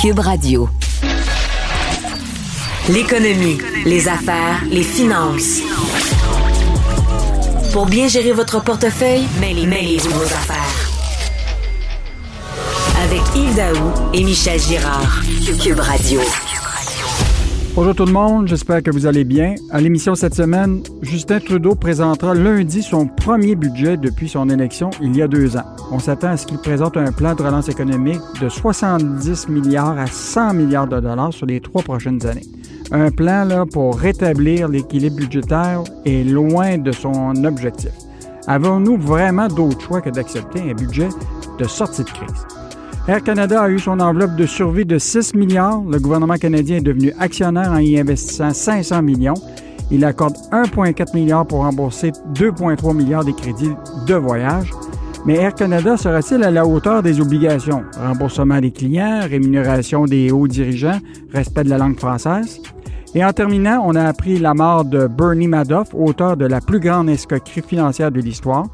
Cube Radio. L'économie, les affaires, les finances. Pour bien gérer votre portefeuille, mêlez-vous vos affaires. Avec Yves Daou et Michel Girard. Cube Radio. Bonjour tout le monde, j'espère que vous allez bien. À l'émission cette semaine, Justin Trudeau présentera lundi son premier budget depuis son élection il y a deux ans. On s'attend à ce qu'il présente un plan de relance économique de 70 milliards à 100 milliards de dollars sur les trois prochaines années. Un plan là, pour rétablir l'équilibre budgétaire est loin de son objectif. Avons-nous vraiment d'autre choix que d'accepter un budget de sortie de crise? Air Canada a eu son enveloppe de survie de 6 milliards. Le gouvernement canadien est devenu actionnaire en y investissant 500 millions. Il accorde 1,4 milliard pour rembourser 2,3 milliards des crédits de voyage. Mais Air Canada sera-t-il à la hauteur des obligations? Remboursement des clients, rémunération des hauts dirigeants, respect de la langue française? Et en terminant, on a appris la mort de Bernie Madoff, auteur de la plus grande escroquerie financière de l'histoire.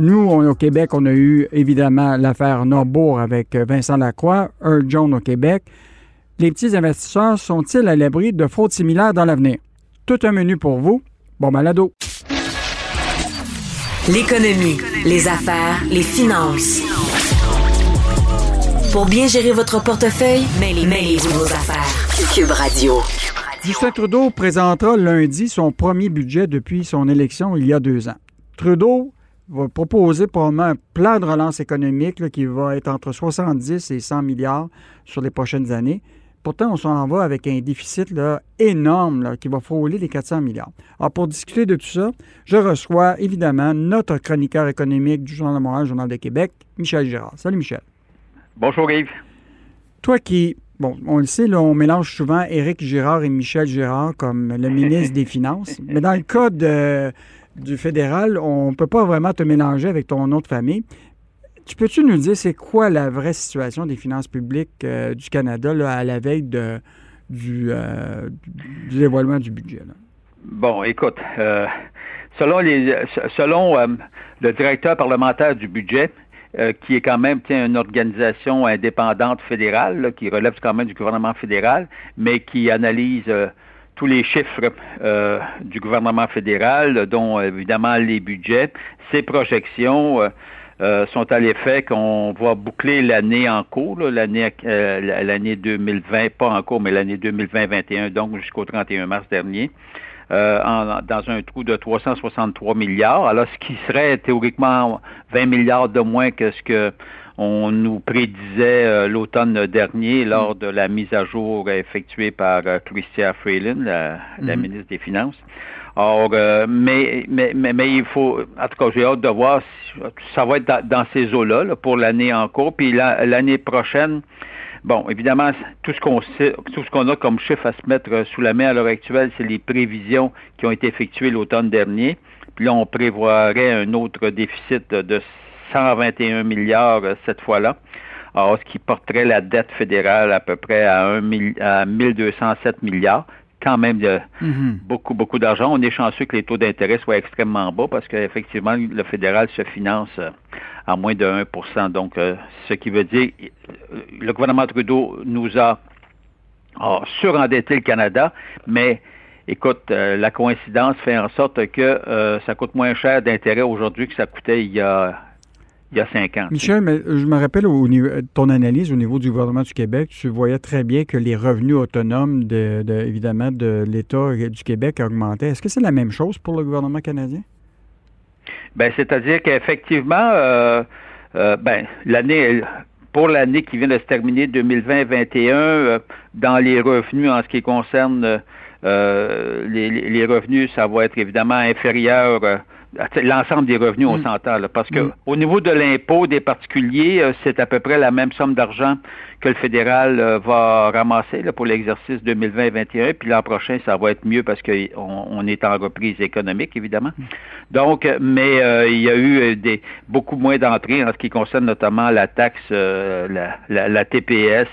Nous, au Québec, on a eu évidemment l'affaire Norbourg avec euh, Vincent Lacroix, Earl Jones au Québec. Les petits investisseurs sont-ils à l'abri de fraudes similaires dans l'avenir? Tout un menu pour vous. Bon malado. L'économie, les affaires, les finances. Pour bien gérer votre portefeuille, mêlez-vous vos affaires. Cube Radio. Justin Trudeau présentera lundi son premier budget depuis son élection il y a deux ans. Trudeau va proposer probablement un plan de relance économique qui va être entre 70 et 100 milliards sur les prochaines années. Pourtant, on s'en va avec un déficit là, énorme qui va frôler les 400 milliards. Alors, pour discuter de tout ça, je reçois évidemment notre chroniqueur économique du Journal de Montréal, Journal de Québec, Michel Girard. Salut, Michel. Bonjour, Yves. Toi qui, bon, on le sait, là, on mélange souvent Éric Girard et Michel Girard comme le ministre des Finances. Mais dans le cas de, du fédéral, on ne peut pas vraiment te mélanger avec ton de famille. Tu peux-tu nous dire c'est quoi la vraie situation des finances publiques euh, du Canada à la veille du, euh, du dévoilement du budget? Bon, écoute, euh, selon le directeur parlementaire du budget, qui est quand même une organisation indépendante fédérale, qui relève quand même du gouvernement fédéral, mais qui analyse tous les chiffres du gouvernement fédéral, dont évidemment les budgets, ses projections, euh, sont à l'effet qu'on va boucler l'année en cours, l'année euh, l'année 2020, pas en cours, mais l'année 2020-21, donc jusqu'au 31 mars dernier. Euh, en, dans un trou de 363 milliards. Alors, ce qui serait théoriquement 20 milliards de moins que ce que on nous prédisait l'automne dernier lors de la mise à jour effectuée par Christia Freeland, la, la mm-hmm. ministre des Finances. Or, euh, mais, mais, mais, il faut, en tout cas, j'ai hâte de voir si ça va être dans, ces eaux-là pour l'année en cours. Puis l'année prochaine, bon, évidemment, tout ce qu'on a comme chiffre à se mettre sous la main à l'heure actuelle, c'est les prévisions qui ont été effectuées l'automne dernier. Puis là, on prévoirait un autre déficit de 121 milliards euh, cette fois-là. Ce qui porterait la dette fédérale à peu près à, 1, à 1207 milliards quand même de mhm. beaucoup, beaucoup d'argent. On est chanceux que les taux d'intérêt soient extrêmement bas parce qu'effectivement, le fédéral se finance euh, à moins de 1% Donc, euh, ce qui veut dire, euh, le gouvernement Trudeau nous a, surendetté le Canada, mais écoute, la coïncidence fait en sorte que ça coûte moins cher d'intérêt aujourd'hui que ça coûtait il y a il y a cinq ans. Michel, mais je me rappelle au niveau, ton analyse au niveau du gouvernement du Québec, tu voyais très bien que les revenus autonomes, de, évidemment, de l'État du Québec augmentaient. Est-ce que c'est la même chose pour le gouvernement canadien? Ben, c'est-à-dire qu'effectivement, euh, euh, ben, l'année, pour l'année qui vient de se terminer, 2020-2021, euh, dans les revenus en ce qui concerne les, revenus, ça va être évidemment inférieur l'ensemble des revenus, on mm. s'entend, parce que mm. au niveau de l'impôt des particuliers, euh, c'est à peu près la même somme d'argent que le fédéral euh, va ramasser pour l'exercice 2020-2021, puis l'an prochain, ça va être mieux parce qu'on on est en reprise économique, évidemment. Mm. Donc, mais euh, il y a eu des beaucoup moins d'entrées en ce qui concerne notamment la taxe, la, la, TPS,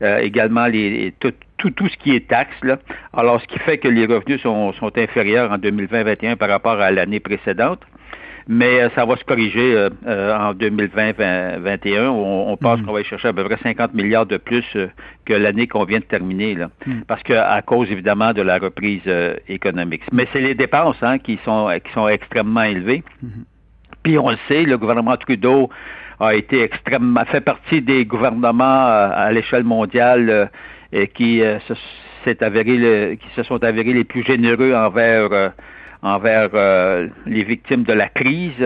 également les, tout, tout, tout ce qui est taxe. Là. Alors, ce qui fait que les revenus sont, sont inférieurs en 2020-2021 par rapport à l'année précédente. Mais ça va se corriger en 2020-2021. On, on pense mm. qu'on va y chercher à peu près 50 milliards de plus que l'année qu'on vient de terminer, là. Mm. parce que à cause évidemment de la reprise économique. Mais c'est les dépenses hein, qui sont qui sont extrêmement élevées. Mm-hmm. Puis on le sait, le gouvernement Trudeau a été extrêmement fait partie des gouvernements euh, à l'échelle mondiale euh, qui euh, se avéré qui se sont avérés les plus généreux envers envers les victimes de la crise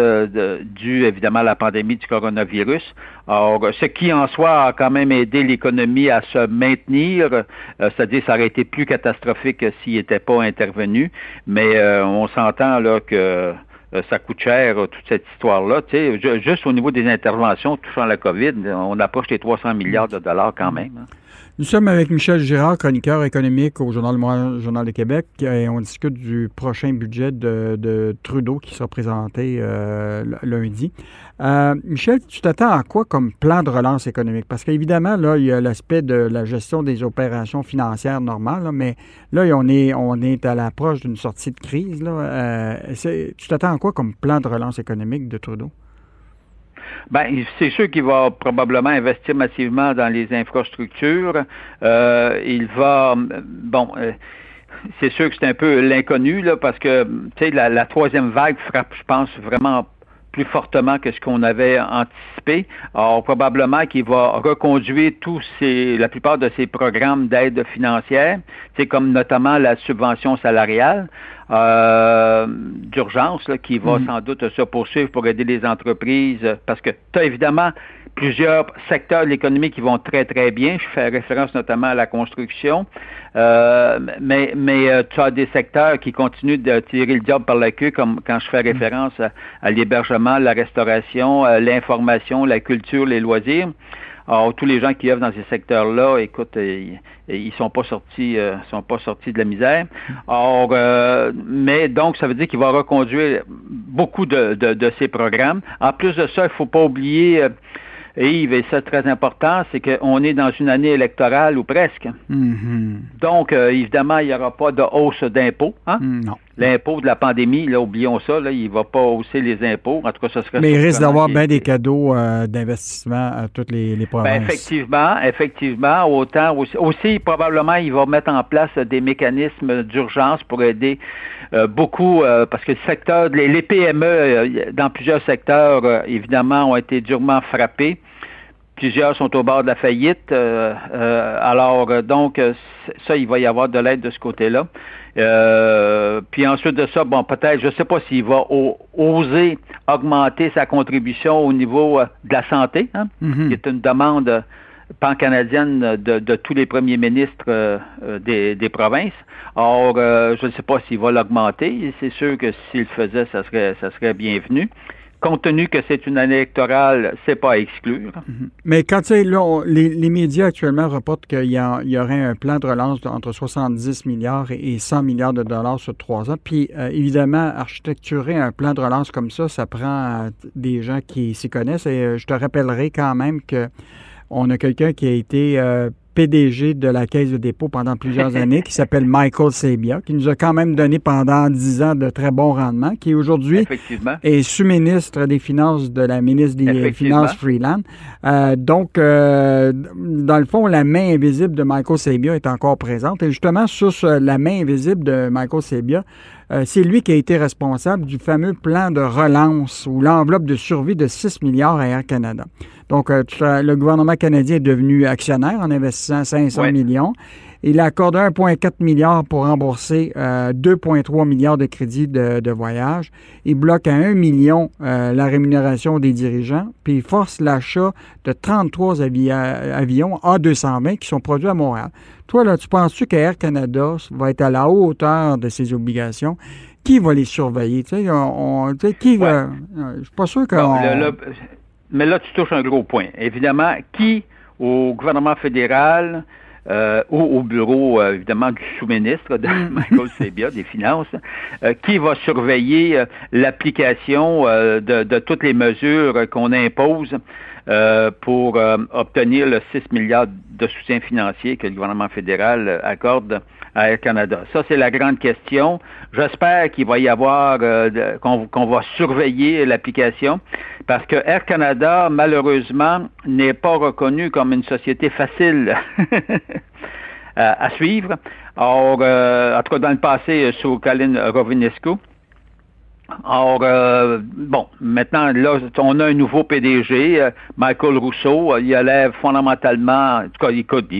due évidemment à la pandémie du coronavirus. Alors, ce qui en soi a quand même aidé l'économie à se maintenir, c'est-à-dire ça aurait été plus catastrophique s'il n'était pas intervenu, mais on s'entend là que euh, ça coûte cher, euh, toute cette histoire-là. Juste au niveau des interventions touchant la COVID, on approche les 300 milliards de dollars quand même. Hein. Nous sommes avec Michel Girard, chroniqueur économique au Journal Le Journal de Québec, et on discute du prochain budget de, Trudeau qui sera présenté euh, lundi. Euh, Michel, tu t'attends à quoi comme plan de relance économique? Parce qu'évidemment, là, il y a l'aspect de la gestion des opérations financières normales, mais là, on est, à l'approche d'une sortie de crise. Euh, tu t'attends à quoi comme plan de relance économique de Trudeau? Ben, c'est sûr qu'il va probablement investir massivement dans les infrastructures. Euh, il va, bon, euh, c'est sûr que c'est un peu l'inconnu là, parce que tu sais la, troisième vague frappe, je pense, vraiment plus fortement que ce qu'on avait anticipé. Alors, probablement qu'il va reconduire tous ces, la plupart de ces programmes d'aide financière, c'est comme notamment la subvention salariale euh, d'urgence qui va mm-hmm. sans doute se poursuivre pour aider les entreprises parce que tu as évidemment plusieurs secteurs de l'économie qui vont très, très bien. Je fais référence notamment à la construction. Euh, mais mais euh, tu as des secteurs qui continuent de tirer le diable par la queue, comme quand je fais référence à, l'hébergement, la restauration, euh, l'information, la culture, les loisirs. Alors, tous les gens qui œuvrent dans ces secteurs-là, écoute, ils, ils sont pas sortis, sont pas sortis de la misère. Or, mais donc, ça veut dire qu'il va reconduire beaucoup de, de, de, ces programmes. En plus de ça, il faut pas oublier et Yves, et ça très important, c'est qu'on est dans une année électorale ou presque. Mm-hmm. Donc, euh, évidemment, il n'y aura pas de hausse d'impôts. Hein? Mm, non. L'impôt de la pandémie, là, oublions ça, là, il ne va pas hausser les impôts. En tout cas, ça serait... Mais il risque d'avoir bien des cadeaux euh, d'investissement à toutes les, les provinces. Ben, effectivement, effectivement. Autant aussi, aussi, probablement, il va mettre en place des mécanismes d'urgence pour aider euh, beaucoup, parce que le secteur, les, les PME, dans plusieurs secteurs, évidemment, ont été durement frappés. Plusieurs sont au bord de la faillite. Euh, euh, alors, euh, donc, ça, il va y avoir de l'aide de ce côté-là. puis ensuite de ça, bon, peut-être, je ne sais pas s'il va oser augmenter sa contribution au niveau de la santé, hein, mm-hmm. qui est une demande pan-canadienne de, tous les premiers ministres des, des, provinces. Or, je ne sais pas s'il va l'augmenter. C'est sûr que s'il le faisait, ça serait, ça serait bienvenu compte tenu que c'est une année électorale, c'est pas à exclure. Mhm. Mais quand tu sais, là, les, médias actuellement reportent qu'il y, y, aurait un plan de relance entre 70 milliards et 100 milliards de dollars sur trois ans. Puis, euh, évidemment, architecturer un plan de relance comme ça, ça prend euh, des gens qui s'y connaissent. Et euh, je te rappellerai quand même que on a quelqu'un qui a été PDG de la Caisse de dépôt pendant plusieurs années, qui s'appelle Michael Sabia, qui nous a quand même donné pendant dix ans de très bons rendements, qui aujourd'hui est sous-ministre des Finances de la ministre des Finances Freeland. Euh, donc, euh, dans le fond, la main invisible de Michael Sabia est encore présente. Et justement, sur la main invisible de Michael Sabia, euh, c'est lui qui a été responsable du fameux plan de relance ou l'enveloppe de survie de 6 milliards à Air Canada. Donc, euh, le gouvernement canadien est devenu actionnaire en investissant 500 millions. Il a accordé 1,4 milliard pour rembourser 2,3 euh, milliards de crédits de, voyage. Il bloque à 1 million la rémunération des dirigeants, puis il force l'achat de 33 avions A220 qui sont produits à Montréal. Toi, là, tu penses-tu qu'Air Canada va être à la hauteur de ses obligations? Qui va les surveiller? Tu sais, on, qui va. Euh, je suis pas sûr que. mais là, tu touches un gros point. Évidemment, qui au gouvernement fédéral euh, ou au bureau, euh, évidemment, du sous-ministre de mm. Michael Sebia, des Finances, qui va surveiller l'application de, toutes les mesures qu'on impose euh, pour euh, obtenir le 6 milliards de soutien financier que le gouvernement fédéral accorde à Air Canada. Ça, c'est la grande question. J'espère qu'il va y avoir, euh, qu'on va surveiller l'application, parce que Air Canada, malheureusement, n'est pas reconnu comme une société facile à, suivre. Or, en tout dans le passé, sous Colin Rovinescu, Or, euh, bon, maintenant, là, on a un nouveau PDG, euh, Michael Rousseau. Il a l'air fondamentalement, en tout cas, écoute,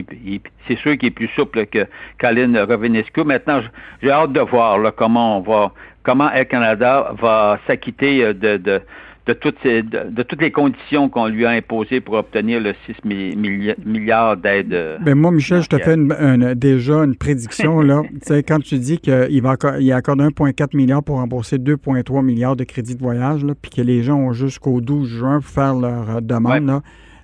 c'est sûr qu'il est plus souple que Colin Rovinescu. Maintenant, j'ai hâte de voir comment on va, comment Air Canada va s'acquitter euh, de de toutes, de, toutes les conditions qu'on lui a imposées pour obtenir le 6 milliards d'aides. Euh, ben moi, Michel, je te fais déjà une prédiction. là. quand tu dis qu'il va il accorde 1,4 milliard pour rembourser 2,3 milliards de crédits de voyage, puis que les gens ont jusqu'au 12 juin pour faire leur euh, demande, là,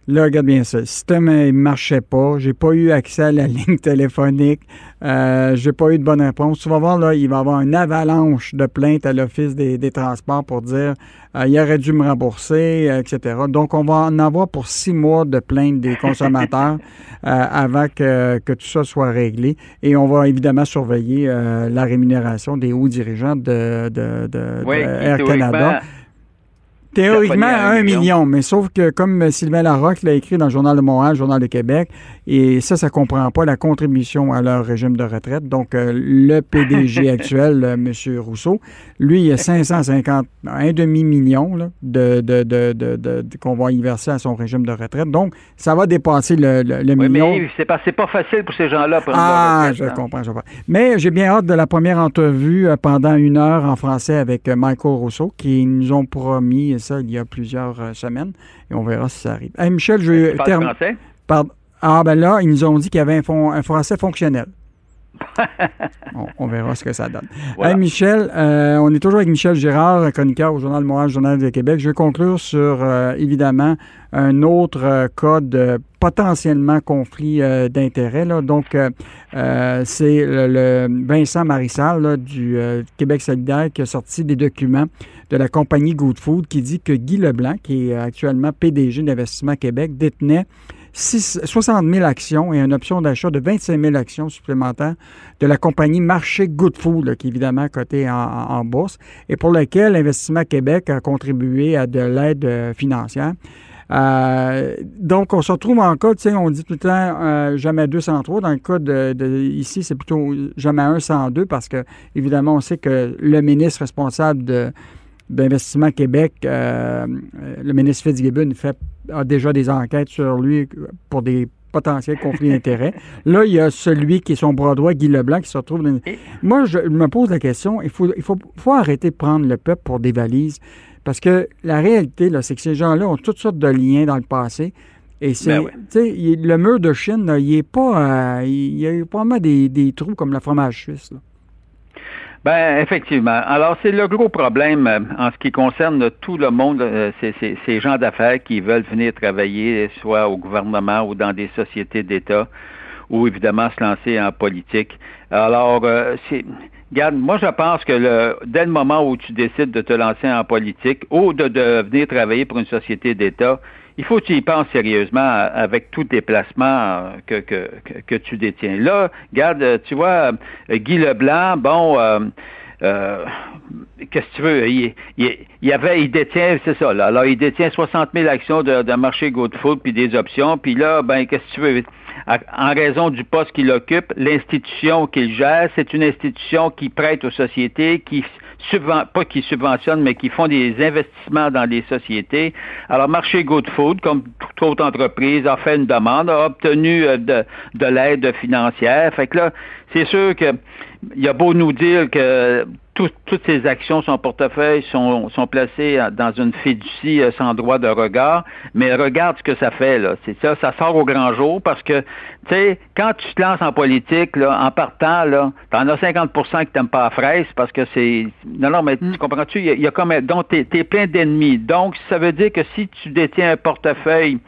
Là, regarde bien ça. Le système ne marchait pas. J'ai pas eu accès à la ligne téléphonique. Euh, j'ai pas eu de bonne réponse. Tu vas voir, là, il va y avoir une avalanche de plaintes à l'Office des, transports pour dire euh, il aurait dû me rembourser, euh, etc. Donc, on va en avoir pour six mois de plaintes des consommateurs avant que, tout ça soit réglé. Et on va évidemment surveiller la rémunération des hauts dirigeants de, Air Canada. Théoriquement, un million. mais sauf que comme Sylvain Larocque l'a écrit dans le Journal de Montréal, le Journal de Québec, et ça, ça ne comprend pas la contribution à leur régime de retraite. Donc, euh, le PDG actuel, euh, M. Rousseau, lui, il a 550, un demi-million de, de, de, qu'on va y verser à son régime de retraite. Donc, ça va dépasser le, le, oui, million. Mais c'est pas, pas facile pour ces gens-là. Ah, je comprends, je comprends. Mais j'ai bien hâte de la première entrevue euh, pendant une heure en français avec Michael Rousseau, qui nous ont promis ça il y a plusieurs euh, semaines et on verra si ça arrive. Michel, je vais terminer. Ah, ben là, ils nous ont dit qu'il y avait un, français fonctionnel. on, verra ce que ça donne. Michel, euh, on est toujours avec Michel Girard, chroniqueur au Journal de Montréal, Journal de Québec. Je vais conclure sur, euh, évidemment, un autre cas de potentiellement conflit d'intérêts. Donc, c'est le, Vincent Marissal du Québec solidaire qui a sorti des documents de la compagnie Good Food qui dit que Guy Leblanc, qui est actuellement PDG d'Investissement Québec, détenait 60 000 actions et une option d'achat de 25 000 actions supplémentaires de la compagnie Marché Good Food, qui est évidemment cotée en, bourse, et pour laquelle Investissement Québec a contribué à de l'aide euh, financière. Euh, donc, on se retrouve en cas, tu sais, on dit tout le temps euh, jamais 203. Dans le cas de, ici, c'est plutôt jamais 1 102 parce que, évidemment, on sait que le ministre responsable de, d'Investissement Québec, euh, le ministre Fitzgibbon fait, a déjà des enquêtes sur lui pour des potentiels conflits d'intérêts. Là, il y a celui qui est son bras droit, Guy Leblanc, qui se retrouve dans... Moi, je me pose la question, il faut, il faut, faut arrêter de prendre le peuple pour des valises. Parce que la réalité, là, c'est que ces gens-là ont toutes sortes de liens dans le passé. Et c'est, ben le mur de Chine, il est pas, euh, il y a probablement des, des trous comme le fromage suisse. Là. Ben effectivement. Alors c'est le gros problème euh, en ce qui concerne tout le monde, euh, c'est ces gens d'affaires qui veulent venir travailler soit au gouvernement ou dans des sociétés d'État ou évidemment se lancer en politique. Alors euh, c'est Regarde, moi je pense que le, dès le moment où tu décides de te lancer en politique ou de, de venir travailler pour une société d'État, il faut que tu y penses sérieusement avec tous tes placements que, que, que, tu détiens. Là, regarde, tu vois, Guy Leblanc, bon, euh, qu'est-ce que tu veux? Il, il, avait, il détient, c'est ça, là. Alors, il détient 60 000 actions de, de marché GoFood puis des options. Puis là, ben, qu'est-ce que tu veux? En raison du poste qu'il occupe, l'institution qu'il gère, c'est une institution qui prête aux sociétés, qui pas qui subventionnent, mais qui font des investissements dans des sociétés. Alors, Marché Good Food, comme toute autre entreprise, a fait une demande, a obtenu euh, de, de l'aide financière. Fait que là, c'est sûr que il a beau nous dire que toutes ces actions, son portefeuille, sont, sont placées dans une fiducie euh, sans droit de regard, mais regarde ce que ça fait, là. C'est ça, ça sort au grand jour parce que, tu sais, quand tu te lances en politique, là, en partant, là, t'en as 50% qui t'aiment pas la fraise parce que c'est. Non, non, mais tu mm. comprends-tu? Il y, a, comme. Donc, t'es es plein d'ennemis. Donc, ça veut dire que si tu détiens un portefeuille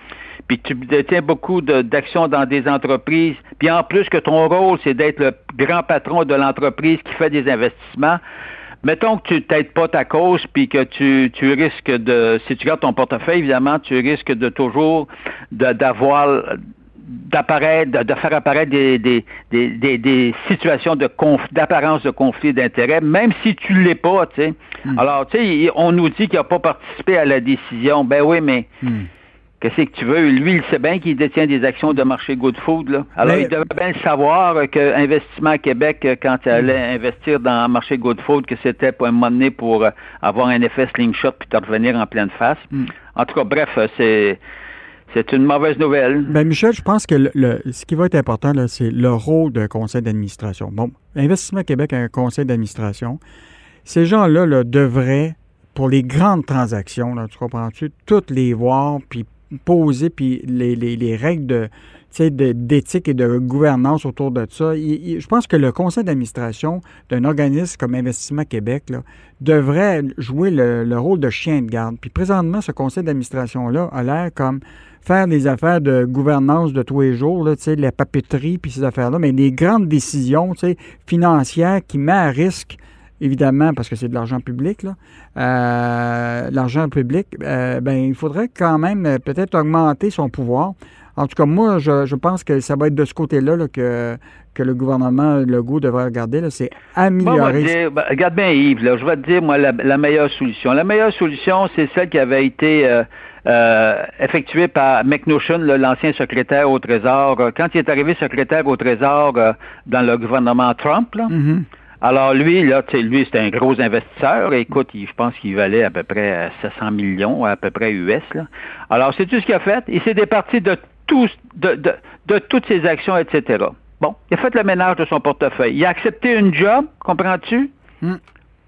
puis tu détiens beaucoup d'actions dans des entreprises, puis en plus que ton rôle, c'est d'être le grand patron de l'entreprise qui fait des investissements, mettons que tu t'aides pas ta cause, puis que tu, tu risques de, si tu gardes ton portefeuille, évidemment, tu risques de toujours d'avoir d'apparaître, de, faire apparaître des, des, des, des, situations de d'apparence de conflit d'intérêts, même si tu l'es pas, tu sais. Hmm. Alors, tu sais, on nous dit qu'il n'a pas participé à la décision. Ben oui, mais hmm. Qu'est-ce que tu veux? Lui, il sait bien qu'il détient des actions de marché Good Food. Là. Alors, il devait bien savoir que Investissement Québec, quand il allait investir dans le marché Good Food, que c'était pour un moment donné pour euh, avoir un effet slingshot puis te revenir en pleine face. Hmm. En tout cas, bref, c'est c'est une mauvaise nouvelle. Ben Michel, je pense que le, ce qui va être important, c'est le rôle d'un conseil d'administration. Bon, Investissement Québec a un conseil d'administration. Ces gens-là là, devraient, pour les grandes transactions, là, tu comprends-tu, toutes les voir, puis poser, puis les, les, les règles de, d'éthique et de gouvernance autour de ça. je pense que le conseil d'administration d'un organisme comme Investissement Québec là, devrait jouer le, le, rôle de chien de garde. Puis présentement, ce conseil d'administration-là a l'air comme faire des affaires de gouvernance de tous les jours, là, la papeterie puis ces affaires-là, mais les grandes décisions financières qui mettent à risque, évidemment, parce que c'est de l'argent public, là, euh, l'argent public, euh, ben, il faudrait quand même euh, peut-être augmenter son pouvoir. En tout cas, moi, je, pense que ça va être de ce côté-là que, que le gouvernement Legault devrait regarder. C'est améliorer. Ben, regarde bien, Yves, je vais te dire, moi, la, meilleure solution. La meilleure solution, c'est celle qui avait été euh, effectué par McNaughton, l'ancien secrétaire au Trésor. Quand il est arrivé secrétaire au Trésor euh, dans le gouvernement Trump, mm-hmm. Alors lui, là, lui, c'était un gros investisseur. Écoute, je pense qu'il valait à peu près 700 millions, à peu près US. Là. Alors, c'est tout ce qu'il a fait? Il s'est départi de, tous, de, de, toutes ses actions, etc. Bon, il a fait le ménage de son portefeuille. Il a accepté une job, comprends-tu, mm.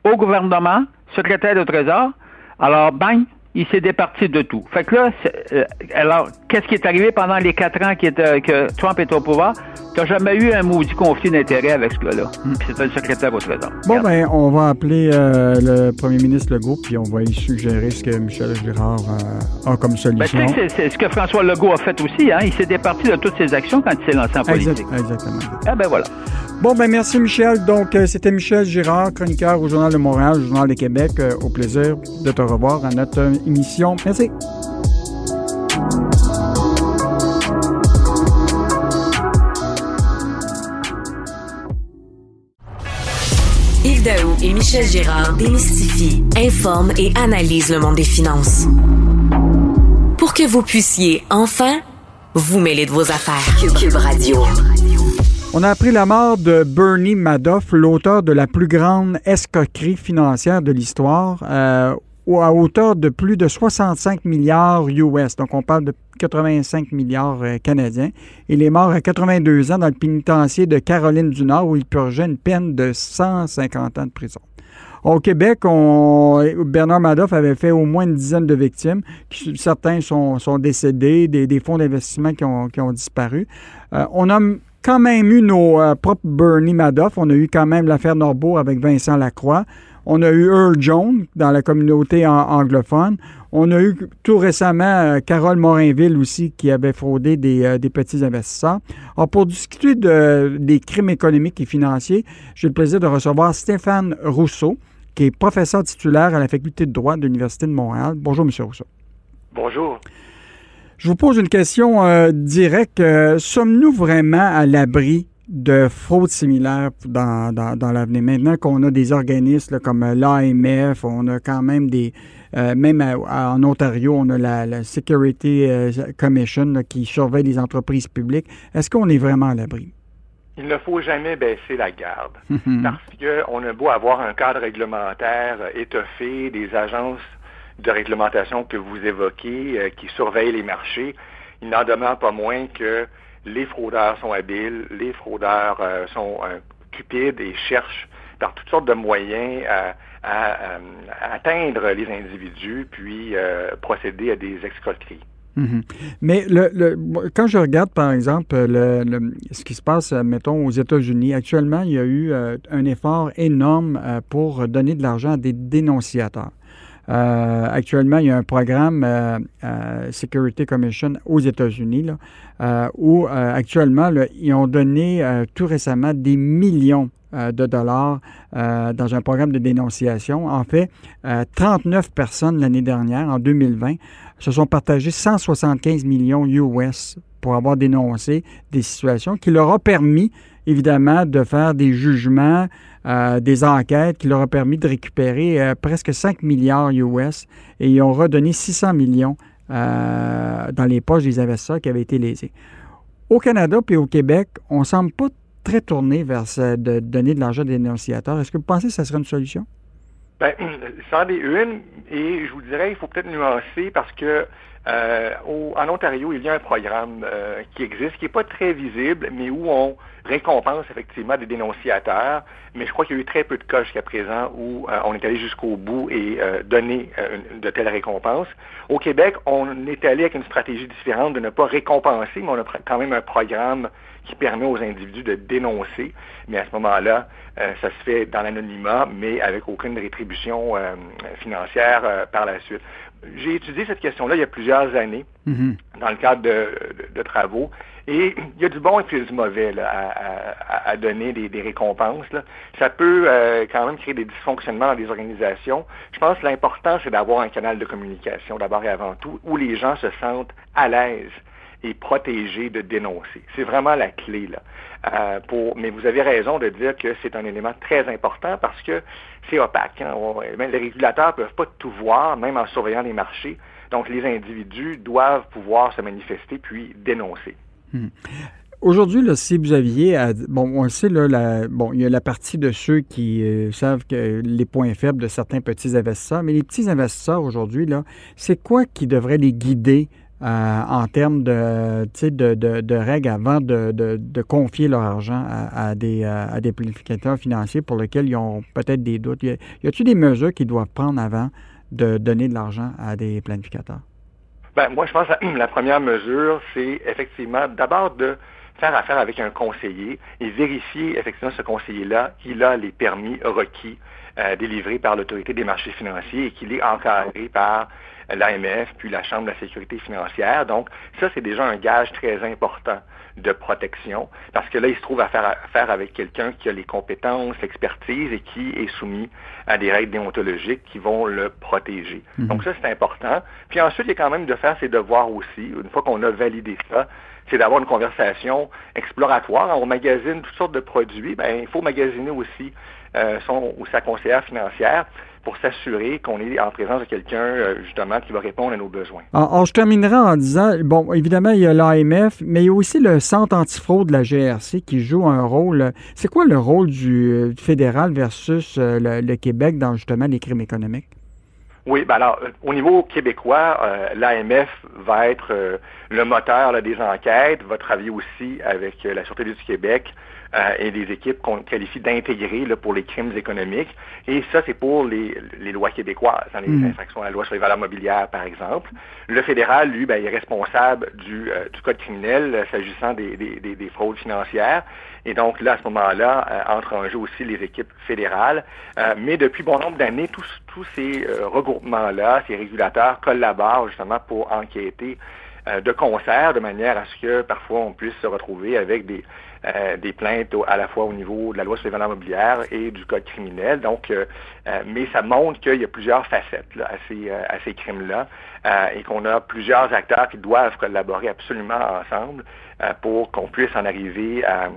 au gouvernement, secrétaire au Trésor. Alors, bang, il s'est départi de tout. Fait que là, euh, alors, qu'est-ce qui est arrivé pendant les quatre ans que Trump est au pouvoir? Tu n'as jamais eu un maudit conflit d'intérêt avec ce gars-là. Hmm. C'était le secrétaire au Trésor. Bon, ben, on va appeler euh, le premier ministre Legault, puis on va lui suggérer ce que Michel Girard euh, a comme solution. Ben, tu sais, c'est ce que François Legault a fait aussi. Hein? Il s'est départi de toutes ses actions quand il s'est lancé en politique. exactement. Ah ben voilà. Bon, ben merci Michel. Donc, c'était Michel Girard, chroniqueur au Journal de Montréal, au Journal de Québec. au plaisir de te revoir à notre émission. Merci. Yves Daou et Michel Girard démystifient, informent et analysent le monde des finances. Pour que vous puissiez enfin vous mêler de vos affaires. Cube Radio. On a appris la mort de Bernie Madoff, l'auteur de la plus grande escroquerie financière de l'histoire. Euh, à hauteur de plus de 65 milliards US. Donc, on parle de 85 milliards euh, canadiens. Il est mort à 82 ans dans le pénitencier de Caroline du Nord où il purgeait une peine de 150 ans de prison. Au Québec, Bernard Madoff avait fait au moins une dizaine de victimes. Certains sont, décédés, des, fonds d'investissement qui ont, disparu. Euh, on quand même eu nos euh, propres Bernie Madoff. On a eu quand même l'affaire Norbeau avec Vincent Lacroix. On a eu Earl Jones dans la communauté anglophone. On a eu tout récemment euh, Carole Morinville aussi qui avait fraudé des, euh, petits investisseurs. Alors, pour discuter des crimes économiques et financiers, j'ai le plaisir de recevoir Stéphane Rousseau, qui est professeur titulaire à la faculté de droit de l'Université de Montréal. Bonjour, M. Rousseau. Bonjour. Je vous pose une question euh, directe. Sommes-nous vraiment à l'abri de fraude similaire dans, dans, l'avenir? Maintenant qu'on a des organismes comme l'AMF, on a quand même des... Euh, même en Ontario, on a la, Security euh, Commission qui surveille les entreprises publiques. Est-ce qu'on est vraiment à l'abri? Il ne faut jamais baisser la garde parce qu'on a beau avoir un cadre réglementaire étoffé, des agences de réglementation que vous évoquez euh, qui surveillent les marchés, il n'en demeure pas moins que les fraudeurs sont habiles, les fraudeurs euh, sont euh, cupides et cherchent par toutes sortes de moyens à, atteindre les individus, puis procéder à des escroqueries. Mhm. Mais le, quand je regarde, par exemple, ce qui se passe, mettons, aux États-Unis, actuellement, il y a eu un effort énorme pour donner de l'argent à des dénonciateurs. Euh, actuellement, il y a un programme euh, euh, Security Commission aux États-Unis où actuellement, ils ont donné tout récemment des millions de dollars dans un programme de dénonciation. En fait, 39 personnes l'année dernière, en 2020, se sont partagées 175 millions US pour avoir dénoncé des situations qui leur ont permis, évidemment, de faire des jugements, euh, des enquêtes qui leur ont permis de récupérer euh, presque 5 milliards US et ils ont redonné 600 millions euh, dans les poches des investisseurs qui avaient été lésés. Au Canada puis au Québec, on ne semble pas très tourné vers de donner de l'argent des dénonciateurs. Est-ce que vous pensez que ça serait une solution? Bien, ça en est une, et je vous dirais, il faut peut-être nuancer parce que en Ontario, il y a un programme qui existe, qui n'est pas très visible, mais où on récompense effectivement des dénonciateurs. Mais je crois qu'il y a eu très peu de cas jusqu'à présent où euh, on est allé jusqu'au bout et donné de telles récompenses. Au Québec, on est allé avec une stratégie différente de ne pas récompenser, mais on a quand même un programme qui permet aux individus de dénoncer. Mais à ce moment-là, ça se fait dans l'anonymat, mais avec aucune rétribution financière par la suite. J'ai étudié cette question-là il y a plusieurs années mhm. dans le cadre de, travaux. Et il y a du bon et puis du mauvais à, donner des, récompenses. Ça peut euh, quand même créer des dysfonctionnements dans les organisations. Je pense que l'important, c'est d'avoir un canal de communication, d'abord et avant tout, où les gens se sentent à l'aise et protégés de dénoncer. C'est vraiment la clé. Là. Euh, pour, mais vous avez raison de dire que c'est un élément très important parce que c'est opaque. Hein. les régulateurs ne peuvent pas tout voir, même en surveillant les marchés. Donc, les individus doivent pouvoir se manifester puis dénoncer. Hmm. Aujourd'hui, si vous aviez, bon, on sait, là, bon, il y a la partie de ceux qui euh, savent que les points faibles de certains petits investisseurs, mais les petits investisseurs aujourd'hui, là, c'est quoi qui devrait les guider euh, en termes de, de, règles avant de, confier leur argent à, des, à des planificateurs financiers pour lesquels ils ont peut-être des doutes? Y a-t-il des mesures qu'ils doivent prendre avant de donner de l'argent à des planificateurs? Ben, moi, je pense que la première mesure, c'est effectivement d'abord de faire affaire avec un conseiller et vérifier effectivement ce conseiller-là, il a les permis requis euh, délivrés par l'autorité des marchés financiers et qu'il est encadré par l'AMF, puis la Chambre de la sécurité financière. Donc, ça, c'est déjà un gage très important de protection, parce que là, il se trouve à faire affaire avec quelqu'un qui a les compétences, l'expertise et qui est soumis à des règles déontologiques qui vont le protéger. Mhm. Donc ça, c'est important. Puis ensuite, il y a quand même de faire ses devoirs aussi. Une fois qu'on a validé ça, c'est d'avoir une conversation exploratoire. On magasine toutes sortes de produits. Ben, il faut magasiner aussi euh, son ou sa conseillère financière pour s'assurer qu'on est en présence de quelqu'un, euh, justement, qui va répondre à nos besoins. Alors, je terminerai en disant, bon, évidemment, il y a l'AMF, mais il y a aussi le Centre antifraude de la GRC qui joue un rôle. C'est quoi le rôle du, euh, fédéral versus euh, le, Québec dans, justement, les crimes économiques? Oui, ben alors, au niveau québécois, l'AMF va être le moteur des enquêtes, va travailler aussi avec la Sûreté du Québec, euh, et des équipes qu'on qualifie d'intégrer pour les crimes économiques. Et ça, c'est pour les, lois québécoises, hein, les mm. infractions à la loi sur les valeurs mobilières, par exemple. Le fédéral, lui, ben, est responsable du, euh, code criminel euh, s'agissant des, fraudes financières. Et donc là, à ce moment-là, entrent en jeu aussi les équipes fédérales. mais depuis bon nombre d'années, tous, tous ces regroupements-là, ces régulateurs collaborent justement pour enquêter de concert, de manière à ce que parfois on puisse se retrouver avec des, euh, des plaintes à la fois au niveau de la loi sur les valeurs mobilières et du code criminel. Donc, euh, euh, mais ça montre qu'il y a plusieurs facettes à ces, ces crimes-là et qu'on a plusieurs acteurs qui doivent collaborer absolument ensemble pour qu'on puisse en arriver à,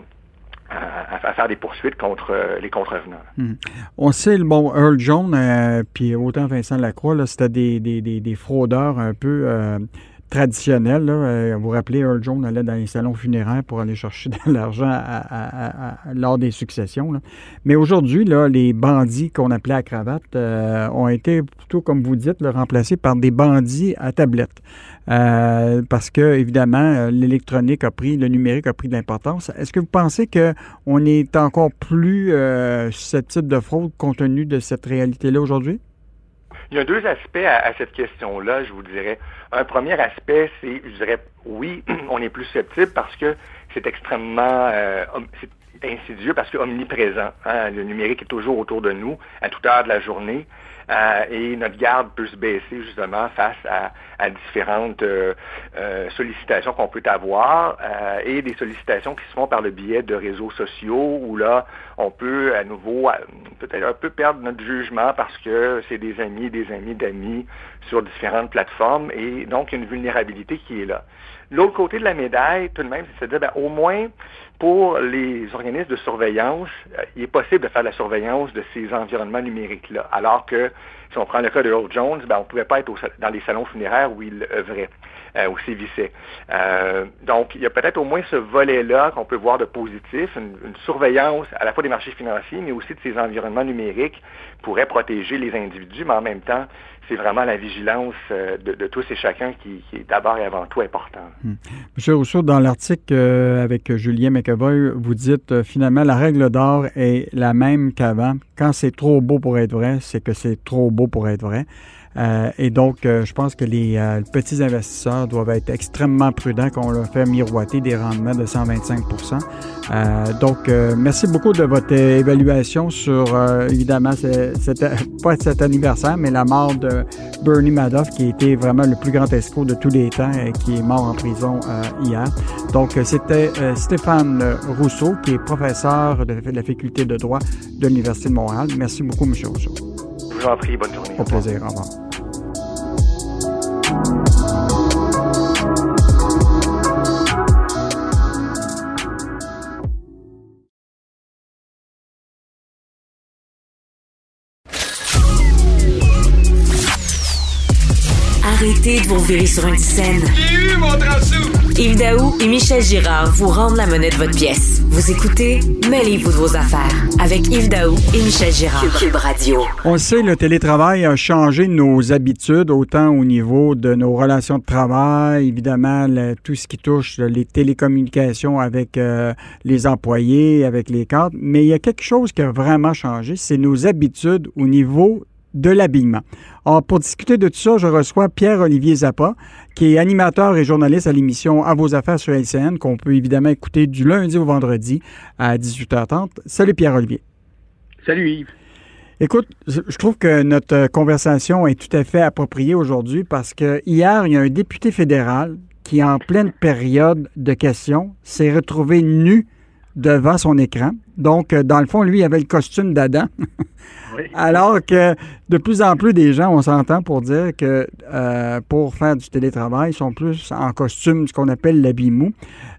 à, faire des poursuites contre les contrevenants. Hmm. On sait, bon, Earl Jones, puis autant Vincent Lacroix, c'était des, des, des, fraudeurs un peu traditionnel. Euh, vous vous rappelez, Earl Jones allait dans les salons funéraires pour aller chercher de l'argent lors des successions. Mais aujourd'hui, les bandits qu'on appelait à cravate euh, ont été plutôt, comme vous dites, remplacés par des bandits à tablette. Euh, parce que, évidemment, l'électronique a pris, le numérique a pris de l'importance. Est-ce que vous pensez qu'on est encore plus susceptible de fraude compte tenu de cette réalité-là aujourd'hui? Il y a deux aspects à, cette question-là, je vous dirais. Un premier aspect, c'est, je dirais, oui, on est plus susceptible parce que c'est extrêmement euh, insidieux parce que omniprésent. Hein. Le numérique est toujours autour de nous à toute heure de la journée. Euh, et notre garde peut se baisser justement face à, différentes euh, euh, sollicitations qu'on peut avoir et des sollicitations qui se font par le biais de réseaux sociaux où là, on peut à nouveau peut-être un peu perdre notre jugement parce que c'est des amis, des amis d'amis sur différentes plateformes et donc une vulnérabilité qui est là. L'autre côté de la médaille, tout de même, c'est de dire, ben, au moins, pour les organismes de surveillance, euh, il est possible de faire la surveillance de ces environnements numériques-là. Alors que, si on prend le cas de Earl Jones, ben, on ne pouvait pas être dans les salons funéraires où il œuvrait, euh, où sévissait. Euh, donc, il y a peut-être au moins ce volet-là qu'on peut voir de positif, une, une, surveillance à la fois des marchés financiers, mais aussi de ces environnements numériques pourrait protéger les individus, mais en même temps, c'est vraiment la vigilance euh, de, tous et chacun qui, est d'abord et avant tout important. Hmm. Monsieur Rousseau, dans l'article euh, avec Julien McEvoy, vous dites euh, finalement la règle d'or est la même qu'avant. Quand c'est trop beau pour être vrai, c'est que c'est trop beau pour être vrai. Euh, et donc, euh, je pense que les euh, petits investisseurs doivent être extrêmement prudents quand on leur fait miroiter des rendements de 125% Donc, merci beaucoup de votre évaluation sur, évidemment, c'était pas cet anniversaire, mais la mort de Bernie Madoff, qui a été vraiment le plus grand escroc de tous les temps et qui est mort en prison hier. Donc, c'était Stéphane Rousseau, qui est professeur de la faculté de droit de l'Université de Montréal. Merci beaucoup, M. Rousseau. Vous en prie, bonne journée. Arrêtez de vous virer sur une scène. J'ai eu mon Yves Daou et Michel Girard vous rendent la monnaie de votre pièce. Vous écoutez Mêlez-vous de vos affaires avec Yves Daou et Michel Girard. Cube Radio. On sait, le télétravail a changé nos habitudes, autant au niveau de nos relations de travail, évidemment, tout ce qui touche les télécommunications avec euh, les employés, avec les cadres. Mais il y a quelque chose qui a vraiment changé, c'est nos habitudes au niveau de l'habillement. Pour discuter de tout ça, je reçois Pierre-Olivier Zappa, qui est animateur et journaliste à l'émission À vos affaires sur LCN, qu'on peut évidemment écouter du lundi au vendredi à 18h30. Salut Pierre-Olivier. Salut Yves. Écoute, je trouve que notre conversation est tout à fait appropriée aujourd'hui parce que hier, il y a un député fédéral qui, en pleine période de questions, s'est retrouvé nu devant son écran. Donc, dans le fond, lui, il avait le costume d'Adam. Alors que de plus en plus des gens, on s'entend pour dire que euh, pour faire du télétravail, ils sont plus en costume, ce qu'on appelle l'habit mou.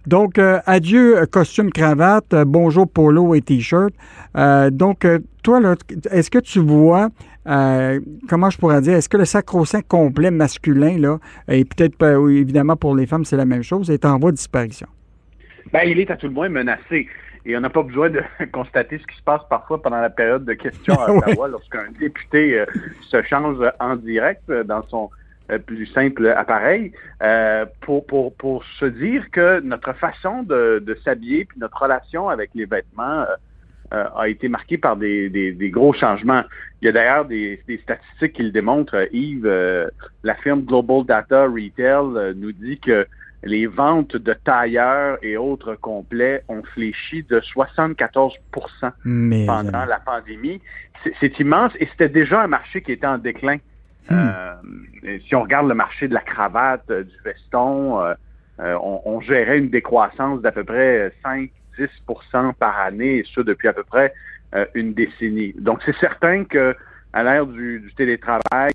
Donc, euh, adieu costume, cravate, bonjour polo et t-shirt. Euh, donc, toi, est-ce que tu vois, comment je pourrais dire, est-ce que le sacro-saint complet masculin, là, et peut-être évidemment pour les femmes, c'est la même chose, est en voie de disparition? Ben, il est à tout le moins menacé. Et on n'a pas besoin de constater ce qui se passe parfois pendant la période de questions à Ottawa lorsqu'un député euh, se change en direct euh, dans son euh, plus simple appareil pour, pour, pour se dire que notre façon de, de s'habiller puis notre relation avec les vêtements a été marquée par des, des, des, gros changements. Il y a d'ailleurs des, des, statistiques qui le démontrent. Yves, la firme Global Data Retail nous dit que les ventes de tailleurs et autres complets ont fléchi de 74% pendant la pandémie. C'est immense et c'était déjà un marché qui était en déclin. Hmm. Euh, si on regarde le marché de la cravate, euh, du veston, euh, on, gérait une décroissance d'à peu près 5-10% par année, et ça depuis à peu près une décennie. Donc c'est certain que à l'ère du, du, télétravail,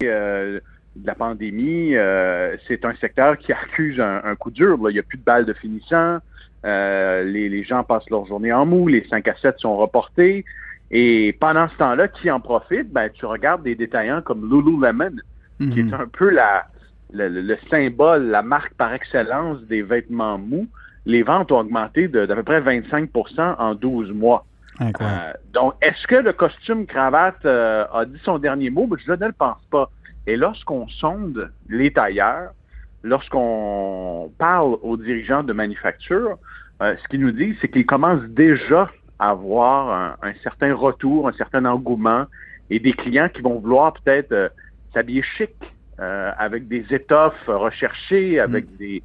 de la pandémie, euh, c'est un secteur qui accuse un, coup dur. Il n'y a plus de balles de finissant. Euh, les, gens passent leur journée en mou. Les 5 à 7 sont reportés. Et pendant ce temps-là, qui en profite? Ben, tu regardes des détaillants comme Lululemon, qui est mhm. un peu la, le, symbole, la marque par excellence des vêtements mous. Les ventes ont augmenté d'à peu près 25% en 12 mois. Euh, donc, est-ce que le costume cravate a dit son dernier mot? Ben, je ne le pense pas. Et lorsqu'on sonde les tailleurs, lorsqu'on parle aux dirigeants de manufacture, euh, ce qu'ils nous disent, c'est qu'ils commencent déjà à avoir un, certain retour, un certain engouement et des clients qui vont vouloir peut-être euh, s'habiller chic avec des étoffes recherchées, avec mm. des,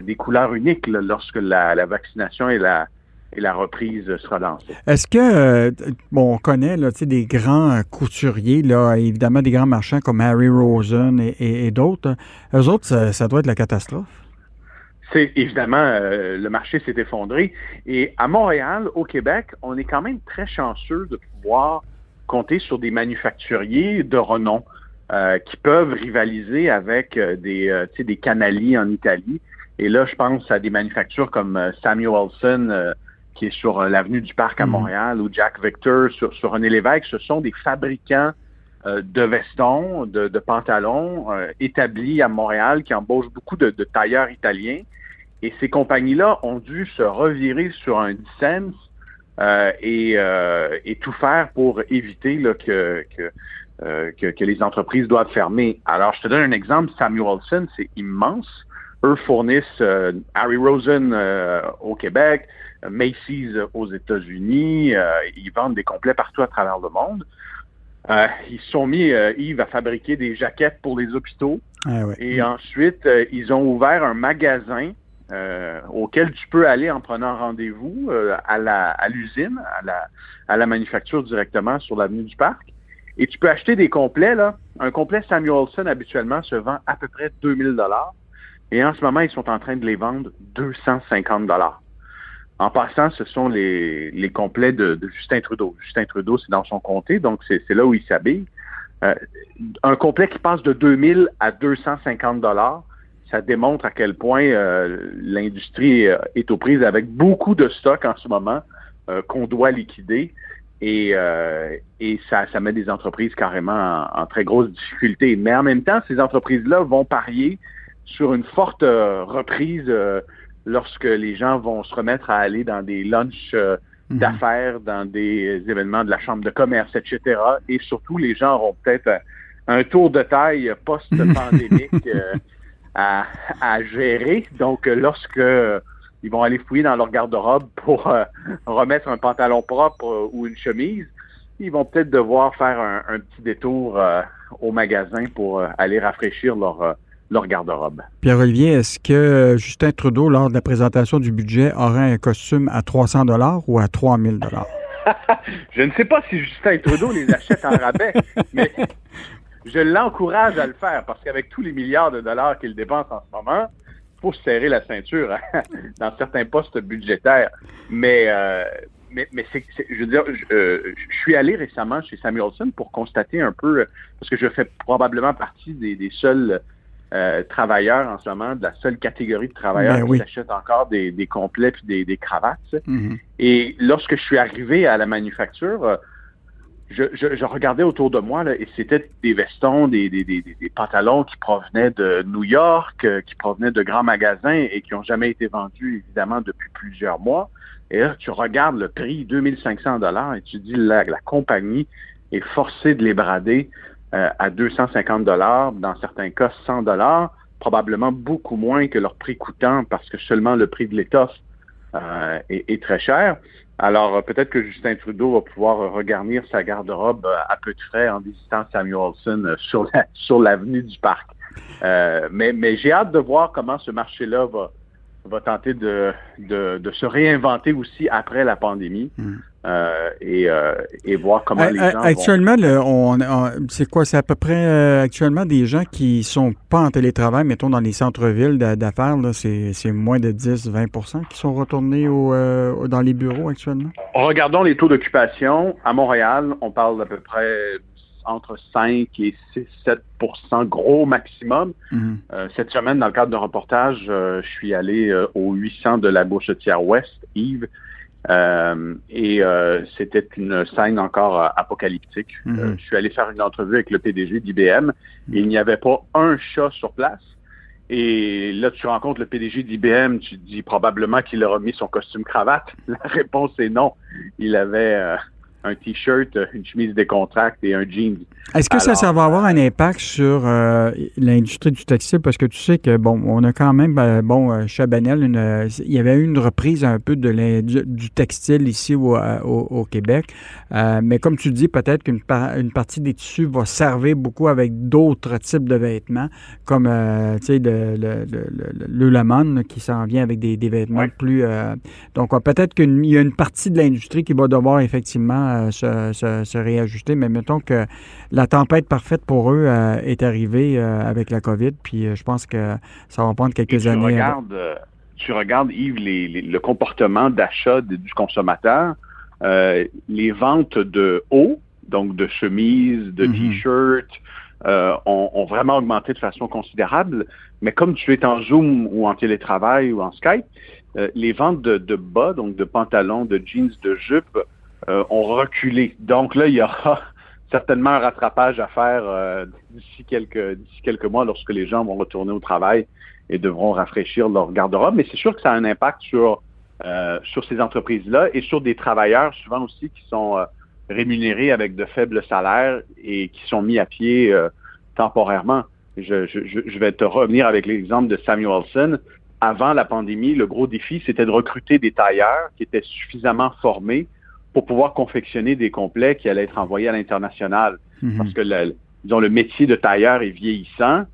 des couleurs uniques lorsque la, la, vaccination et la, et la reprise sera lancée. Est-ce que, bon, on connaît là, des grands couturiers, là, évidemment des grands marchands comme Harry Rosen et, et, d'autres. Eux autres, ça, ça doit être la catastrophe? C'est évidemment le marché s'est effondré et à Montréal, au Québec, on est quand même très chanceux de pouvoir compter sur des manufacturiers de renom euh, qui peuvent rivaliser avec euh, des, euh, des canaliers en Italie. Et là, je pense à des manufactures comme Samuelson, qui est sur l'avenue du Parc à mhm. Montréal, ou Jack Victor sur, sur René Lévesque. Ce sont des fabricants de vestons, de, pantalons établis à Montréal qui embauchent beaucoup de, tailleurs italiens. Et ces compagnies-là ont dû se revirer sur un dissens euh, euh, et, tout faire pour éviter là, que, euh, que, que, les entreprises doivent fermer. Alors, je te donne un exemple. Samuelson, c'est immense. Eux fournissent Harry Rosen au Québec, Macy's aux États-Unis. ils vendent des complets partout à travers le monde. ils se sont mis, Yves, à fabriquer des jaquettes pour les hôpitaux. Ah et ensuite, ils ont ouvert un magasin euh, auquel tu peux aller en prenant rendez-vous euh, à la à l'usine, à la, à la manufacture directement sur l'avenue du Parc. Et tu peux acheter des complets, là. Un complet Samuelson habituellement se vend à peu près 2000 dollars. Et en ce moment, ils sont en train de les vendre 250 dollars. En passant, ce sont les, les complets de, Justin Trudeau. Justin Trudeau, c'est dans son comté, donc c'est là où il s'habille. Euh, un complet qui passe de 2000 à 250 dollars, ça démontre à quel point euh, l'industrie euh, est aux prises avec beaucoup de stocks en ce moment qu'on doit liquider. Et, ça, ça met des entreprises carrément en, très grosse difficulté. Mais en même temps, ces entreprises-là vont parier sur une forte reprise lorsque les gens vont se remettre à aller dans des lunchs mhm. d'affaires, dans des événements de la chambre de commerce, etc. Et surtout, les gens auront peut-être un tour de taille post-pandémique à, gérer. Donc, euh, lorsque euh, ils vont aller fouiller dans leur garde-robe pour euh, remettre un pantalon propre ou une chemise, ils vont peut-être devoir faire un, petit détour au magasin pour aller rafraîchir leur, leur garde-robe. Pierre-Olivier, est-ce que Justin Trudeau, lors de la présentation du budget, aurait un costume à 300 dollars ou à 3000 dollars? Je ne sais pas si Justin Trudeau les achète en rabais, mais je l'encourage à le faire parce qu'avec tous les milliards de dollars qu'il dépense en ce moment, il faut serrer la ceinture hein, dans certains postes budgétaires. Mais, euh, mais, mais je veux dire, euh, je, suis allé récemment chez Samuelson pour constater un peu, parce que je fais probablement partie des, seuls euh, travailleurs en ce moment, de la seule catégorie de travailleurs ben qui achètent encore des, complets et des, cravates. Mm-hmm. Et lorsque je suis arrivé à la manufacture, je, regardais autour de moi là, et c'était des vestons, des, pantalons qui provenaient de New York, euh, qui provenaient de grands magasins et qui n'ont jamais été vendus évidemment depuis plusieurs mois. Et là, tu regardes le prix, 2500 dollars, et tu dis la, la compagnie est forcée de les brader euh, à 250 dollars, dans certains cas 100 dollars, probablement beaucoup moins que leur prix coûtant parce que seulement le prix de l'étoffe euh, est, très cher. Alors, euh, peut-être que Justin Trudeau va pouvoir euh, regarnir sa garde-robe euh, à peu de frais en visitant Samuelson sur sur l'avenue du parc. mais mais j'ai hâte de voir comment ce marché-là va, va tenter de, de, se réinventer aussi après la pandémie. Hmm. Euh, et, euh, et, voir comment les gens Actuellement, on, c'est quoi? C'est à peu près euh, actuellement des gens qui sont pas en télétravail, mettons dans les centres-villes d'affaires, c'est, c'est moins de 10-20% qui sont retournés au, dans les bureaux actuellement? Regardons les taux d'occupation. À Montréal, on parle d'à peu près entre 5 et 6, 7% gros maximum. Mhm. cette semaine, dans le cadre d'un reportage, je suis allé au 800 de la Bouchetière Ouest, Yves, euh, et euh, c'était une scène encore euh, apocalyptique. Mhm. je suis allé faire une entrevue avec le PDG d'IBM. et il n'y avait pas un chat sur place. Et là, tu rencontres le PDG d'IBM, tu te dis probablement qu'il a remis son costume cravate. La réponse est non. Il avait un t-shirt, une chemise décontracte et un jean. Est-ce que ça, ça va avoir un impact sur euh, l'industrie du textile? Parce que tu sais que, bon, on a quand même, ben, bon, chez Banel, une, il y avait eu une reprise un peu de du, du, textile ici au, au, Québec. Euh, mais comme tu dis, peut-être qu'une une partie des tissus va servir beaucoup avec d'autres types de vêtements, comme, euh, tu sais, le, le, le, le, qui s'en vient avec des, des vêtements plus... donc, peut-être qu'il y a une partie de l'industrie qui va devoir effectivement se, se, se réajuster, mais mettons que la tempête parfaite pour eux euh, est arrivée euh, avec la COVID, puis euh, je pense que ça va prendre quelques tu années. Regardes, tu regardes, Yves, le comportement d'achat du consommateur, les ventes de haut, donc de chemises, de mm-hmm. t-shirts, ont, vraiment augmenté de façon considérable. Mais comme tu es en Zoom ou en télétravail ou en Skype, les ventes de, de, bas, donc de pantalons, de jeans, de jupes, ont reculé. Donc là, il y aura certainement un rattrapage à faire euh, d'ici quelques mois lorsque les gens vont retourner au travail et devront rafraîchir leur garde-robe. Mais c'est sûr que ça a un impact sur euh, ces entreprises-là et sur des travailleurs souvent aussi qui sont euh, rémunérés avec de faibles salaires et qui sont mis à pied temporairement. Je, je, je, vais te revenir avec l'exemple de Samuelson. Avant la pandémie, le gros défi, c'était de recruter des tailleurs qui étaient suffisamment formés pour pouvoir confectionner des complets qui allaient être envoyés à l'international. Mhm. Parce que le, disons, le métier de tailleur est vieillissant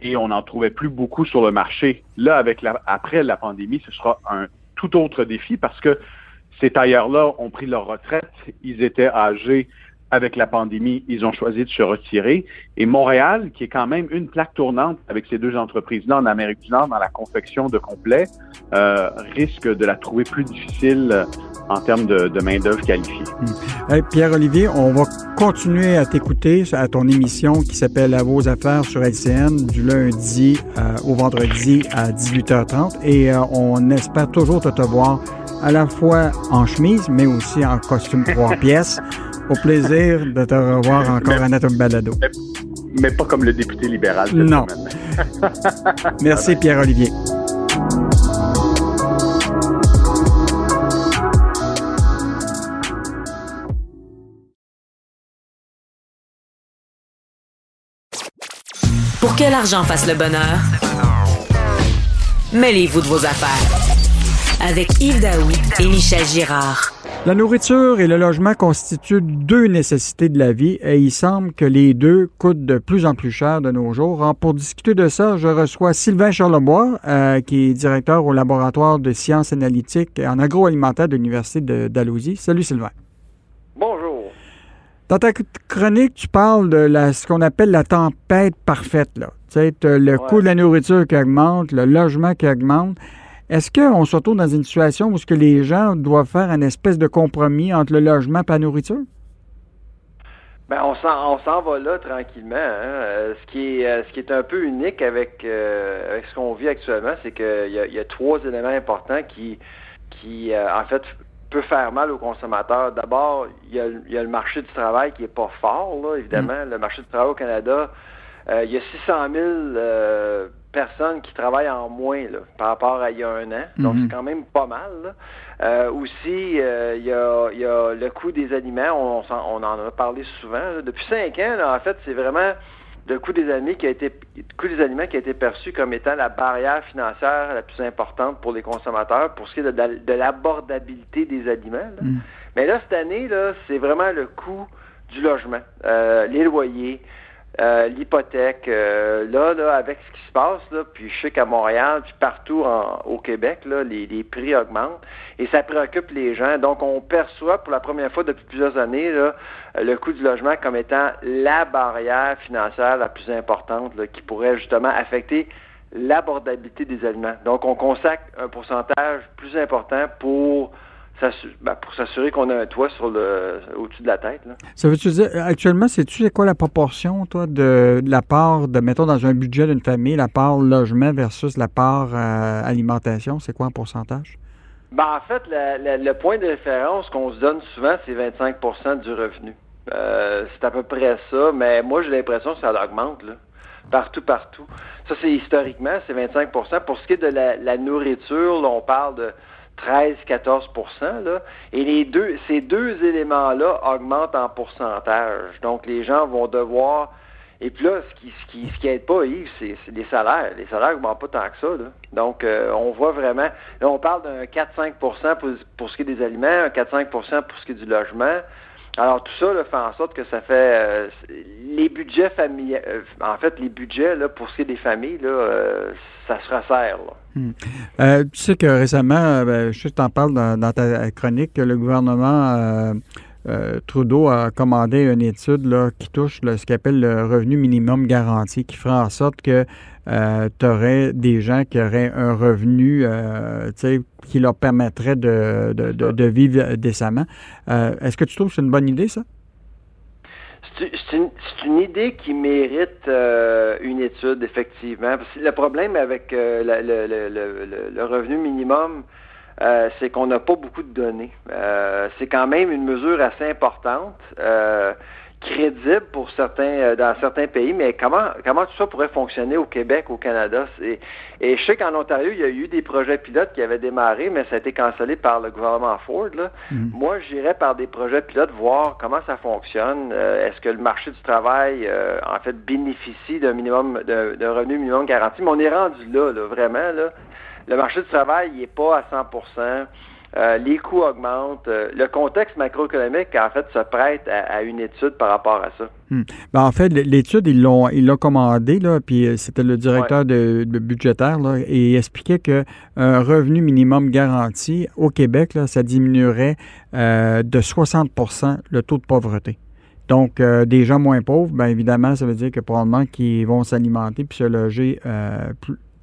et on n'en trouvait plus beaucoup sur le marché. Là, avec la, après la pandémie, ce sera un tout autre défi parce que ces tailleurs-là ont pris leur retraite, ils étaient âgés avec la pandémie, ils ont choisi de se retirer. Et Montréal, qui est quand même une plaque tournante avec ces deux entreprises-là en Amérique du Nord dans la confection de complets, euh, risque de la trouver plus difficile euh, en termes de, main-d'œuvre qualifiée. Hmm. Pierre-Olivier, on va continuer à t'écouter à ton émission qui s'appelle À vos affaires sur LCN du lundi euh, au vendredi à 18h30 et on espère toujours te, te voir à la fois en chemise mais aussi en costume trois pièces. Au plaisir de te revoir encore à notre balado. Mais, pas comme le député libéral. non. Merci Pierre-Olivier. Pour que l'argent fasse le bonheur, mêlez-vous de vos affaires. Avec Yves Daou et Michel Girard. La nourriture et le logement constituent deux nécessités de la vie et il semble que les deux coûtent de plus en plus cher de nos jours. pour discuter de ça, je reçois Sylvain Charlebois, euh, qui est directeur au laboratoire de sciences analytiques en agroalimentaire de l'Université de Dalhousie. Salut Sylvain. Bonjour. Dans ta chronique, tu parles de la, ce qu'on appelle la tempête parfaite. Là. Tu sais, le coût de la nourriture qui augmente, le logement qui augmente. Est-ce qu'on se retrouve dans une situation où ce que les gens doivent faire un espèce de compromis entre le logement et la nourriture? Ben, on s'en va là tranquillement. Hein. Euh, ce, qui est, euh, ce qui est un peu unique avec, euh, ce qu'on vit actuellement, c'est qu'il y, y, a trois éléments importants qui, qui en fait, peut faire mal aux consommateurs. D'abord, il, il y, a, le marché du travail qui est pas fort, là, évidemment. Mm. Le marché du travail au Canada, il y a 600 000 personnes qui travaillent en moins là, par rapport à il y a un an. Donc, mhm. c'est quand même pas mal. Euh, aussi, euh, il y, a, y, a, le coût des aliments. On, on en a parlé souvent. Depuis cinq ans, en fait, c'est vraiment le coût des aliments qui a été coût des aliments qui a été perçu comme étant la barrière financière la plus importante pour les consommateurs pour ce qui est de, l'abordabilité des aliments. Mhm. Mais là, cette année, là, c'est vraiment le coût du logement, euh, les loyers, euh, l'hypothèque, euh, là, là, avec ce qui se passe, là, puis je sais qu'à Montréal, puis partout au Québec, là, les, prix augmentent et ça préoccupe les gens. Donc, on perçoit pour la première fois depuis plusieurs années là, le coût du logement comme étant la barrière financière la plus importante qui pourrait justement affecter l'abordabilité des aliments. Donc, on consacre un pourcentage plus important pour ben, pour s'assurer qu'on a un toit sur le au-dessus de la tête. Ça veut-tu dire, actuellement, sais-tu quoi la proportion, toi, de, la part, de mettons, dans un budget d'une famille, la part logement versus la part euh, alimentation? C'est quoi en pourcentage? Ben, en fait, le point de référence qu'on se donne souvent, c'est 25% du revenu. Euh, c'est à peu près ça, mais moi, j'ai l'impression que ça augmente, là. Partout, partout. Ça, c'est historiquement, c'est 25% Pour ce qui est de la, nourriture, on parle de 13-14% là, et les deux, ces deux éléments-là augmentent en pourcentage. Donc, les gens vont devoir et puis là, ce qui ce qui, ce qui aide pas, Yves, c'est les salaires. Les salaires n'augmentent pas tant que ça. Là. Donc, euh, on voit vraiment. Là, on parle d'un 4-5% pour, pour ce qui est des aliments, un 4-5% pour ce qui est du logement. Alors, tout ça là, fait en sorte que ça fait euh, les budgets familiaux. Euh, en fait, les budgets là, pour ce qui est des familles, là, ça se resserre. Là. Hmm. tu sais que récemment, ben, je t'en parle dans, ta chronique, que le gouvernement euh, Trudeau a commandé une étude là, qui touche ce qu'il appelle le revenu minimum garanti, qui fera en sorte que euh, tu aurais des gens qui auraient un revenu euh, qui leur permettrait de, de, vivre décemment. Est-ce que tu trouves que c'est une bonne idée, ça? C'est une, idée qui mérite une étude, effectivement? le problème avec le, revenu minimum, euh, c'est qu'on n'a pas beaucoup de données. Euh, c'est quand même une mesure assez importante, euh, crédible pour certains dans certains pays, mais comment comment tout ça pourrait fonctionner au Québec, au Canada? Et, et je sais qu'en Ontario, il y a eu des projets pilotes qui avaient démarré, mais ça a été cancellé par le gouvernement Ford. Là. Mm. Moi, j'irais par des projets pilotes voir comment ça fonctionne. Est-ce que le marché du travail, en fait, bénéficie d'un minimum d'un revenu minimum garanti? Mais on est rendu là, là vraiment. Là le marché du travail n'est pas à 100 euh, les coûts augmentent. Euh, le contexte macroéconomique, en fait, se prête à, une étude par rapport à ça. Ben, en fait, l'étude, ils l'ont ils l'ont commandé, là, puis euh, c'était le directeur de, budgétaire, là, et il expliquait qu'un revenu minimum garanti au Québec, là, ça diminuerait de 60% le taux de pauvreté. Donc, des gens moins pauvres, bien évidemment, ça veut dire que probablement qu'ils vont s'alimenter puis se loger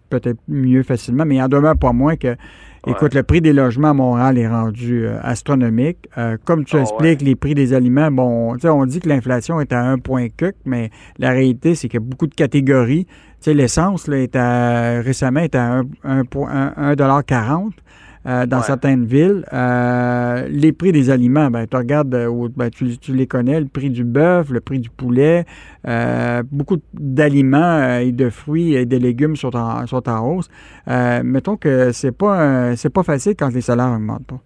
peut-être mieux facilement, mais il en demeure pas moins que, écoute, le prix des logements à Montréal est rendu euh, astronomique. Euh, comme tu ah expliques, les prix des aliments, bon, on dit que l'inflation est à un point mais la réalité, c'est qu'il y a beaucoup de catégories. Tu sais, l'essence, est à, récemment, est à 1,40 euh, dans certaines villes. Euh, les prix des aliments, ben, tu regardes, euh, ben, tu, les connais, le prix du bœuf, le prix du poulet, beaucoup d'aliments et de fruits et de légumes sont en, sont en hausse. mettons que c'est pas c'est pas facile quand les salaires augmentent pas.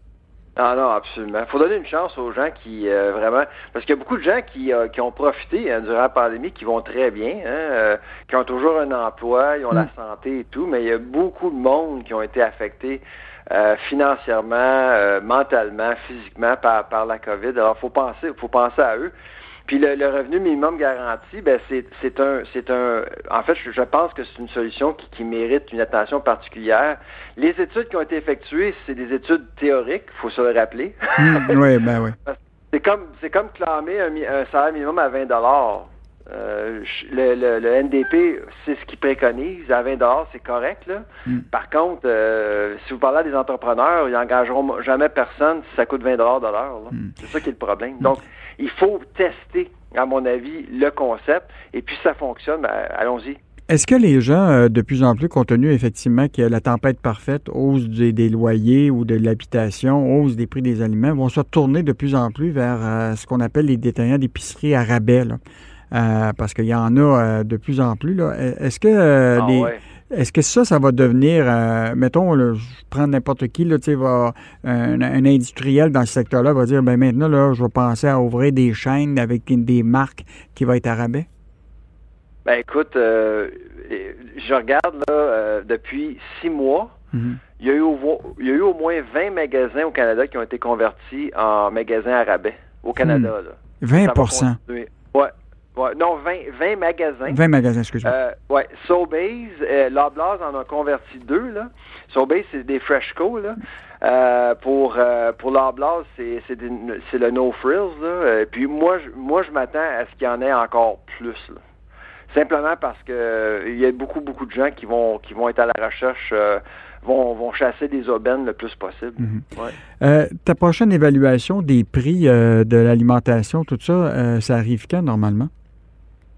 Ah non, absolument. Il faut donner une chance aux gens qui vraiment parce qu'il y a beaucoup de gens qui, qui ont profité hein, durant la pandémie, qui vont très bien, hein, qui ont toujours un emploi, ils ont la mm. santé et tout, mais il y a beaucoup de monde qui ont été affectés euh, financièrement, euh, mentalement, physiquement par, par la COVID. Alors, faut penser, faut penser à eux. Puis le, revenu minimum garanti, ben c'est un c'est un en fait je, pense que c'est une solution qui, qui, mérite une attention particulière. Les études qui ont été effectuées, c'est des études théoriques, faut se le rappeler. Hmm, oui, ben oui. C'est comme c'est comme clamer un, un, salaire minimum à 20 dollars. Euh, le, le, NDP, c'est ce qu'il préconise. À 20 c'est correct. Là. Hmm. Par contre, euh, si vous parlez à des entrepreneurs, ils n'engageront jamais personne si ça coûte 20 de l'heure. C'est ça qui est le problème. Donc, il faut tester, à mon avis, le concept. Et puis, si ça fonctionne, ben, allons-y. Est-ce que les gens, euh, de plus en plus, compte tenu effectivement que la tempête parfaite, hausse des, loyers ou de l'habitation, hausse des prix des aliments, vont se tourner de plus en plus vers ce qu'on appelle les détaillants d'épicerie à rabais? Euh, parce qu'il y en a euh, de plus en plus. Est-ce que euh, ah Est-ce que ça, ça va devenir, mettons, je prends n'importe qui, là, va, un, industriel dans ce secteur-là va dire, ben maintenant, là, je vais penser à ouvrir des chaînes avec des marques qui vont être à rabais? Ben écoute, je regarde là, depuis six mois, mm-hmm. il, y a eu au, il y a eu au moins 20 magasins au Canada qui ont été convertis en magasins à rabais au Canada. 20 hmm. Ouais, non, 20, 20 magasins. 20 magasins, excuse-moi. Euh, oui, Sobeys, euh, Loblaws en a converti deux. Là. Sobeys, c'est des Freshco. Là. Euh, pour euh, pour Loblaws, c'est, c'est, c'est le No Frills. Là. Puis moi, je, moi, je m'attends à ce qu'il y en ait encore plus. Là. Simplement parce que il y a beaucoup, beaucoup de gens qui vont qui vont être à la recherche Vont, vont, chasser des aubaines le plus possible. Mhm. ouais. euh, ta prochaine évaluation des prix euh, de l'alimentation, tout ça, euh, ça arrive quand normalement?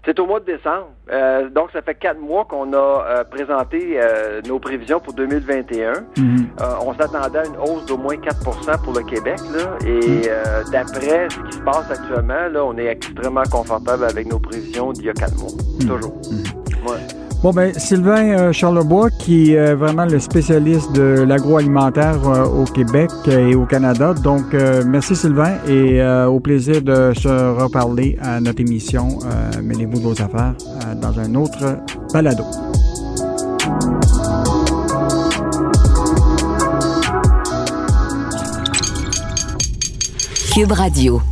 C'est au mois de décembre. Euh, donc, ça fait quatre mois qu'on a euh, présenté euh, nos prévisions pour 2021. Mhm. on s'attendait à une hausse d'au moins 4% pour le Québec. Là, et mhm. d'après ce qui se passe actuellement, là, on est extrêmement confortable avec nos prévisions d'il y a quatre mois. Mhm. Toujours. Bon, ben, Sylvain euh, Charlebois, qui est vraiment le spécialiste de l'agroalimentaire euh, au Québec et au Canada. Donc, euh, merci Sylvain et au plaisir de se reparler à notre émission Mêlez-vous vos affaires dans un autre balado. Cube Radio.